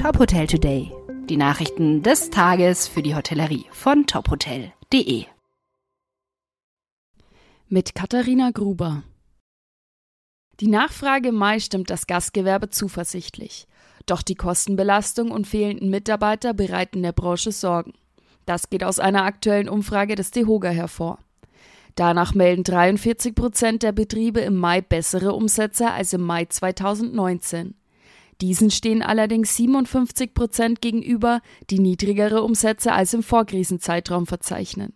Top Hotel Today. Die Nachrichten des Tages für die Hotellerie von tophotel.de. Mit Katharina Gruber. Die Nachfrage im Mai stimmt das Gastgewerbe zuversichtlich. Doch die Kostenbelastung und fehlenden Mitarbeiter bereiten der Branche Sorgen. Das geht aus einer aktuellen Umfrage des DEHOGA hervor. Danach melden 43 Prozent der Betriebe im Mai bessere Umsätze als im Mai 2019. Diesen stehen allerdings 57 Prozent gegenüber, die niedrigere Umsätze als im Vorkrisenzeitraum verzeichnen.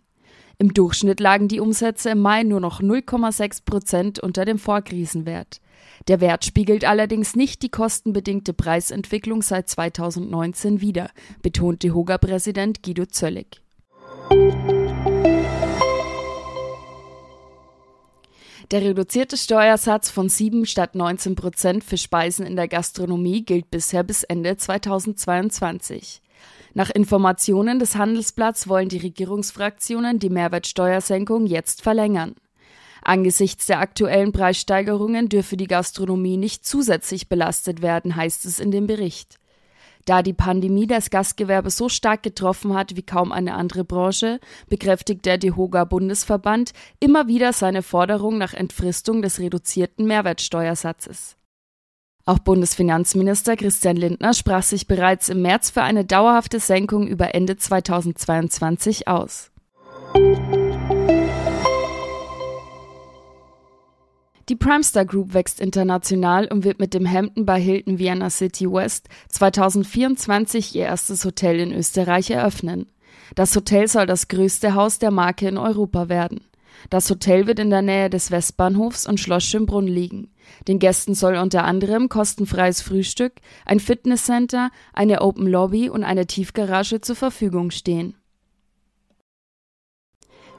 Im Durchschnitt lagen die Umsätze im Mai nur noch 0,6 Prozent unter dem Vorkrisenwert. Der Wert spiegelt allerdings nicht die kostenbedingte Preisentwicklung seit 2019 wider, betont die Hoga-Präsident Guido Zöllig. Der reduzierte Steuersatz von 7 statt 19 Prozent für Speisen in der Gastronomie gilt bisher bis Ende 2022. Nach Informationen des Handelsblatts wollen die Regierungsfraktionen die Mehrwertsteuersenkung jetzt verlängern. Angesichts der aktuellen Preissteigerungen dürfe die Gastronomie nicht zusätzlich belastet werden, heißt es in dem Bericht. Da die Pandemie das Gastgewerbe so stark getroffen hat wie kaum eine andere Branche, bekräftigt der DEHOGA Bundesverband immer wieder seine Forderung nach Entfristung des reduzierten Mehrwertsteuersatzes. Auch Bundesfinanzminister Christian Lindner sprach sich bereits im März für eine dauerhafte Senkung über Ende 2022 aus. Die Primestar Group wächst international und wird mit dem Hampton bei Hilton Vienna City West 2024 ihr erstes Hotel in Österreich eröffnen. Das Hotel soll das größte Haus der Marke in Europa werden. Das Hotel wird in der Nähe des Westbahnhofs und Schloss Schönbrunn liegen. Den Gästen soll unter anderem kostenfreies Frühstück, ein Fitnesscenter, eine Open Lobby und eine Tiefgarage zur Verfügung stehen.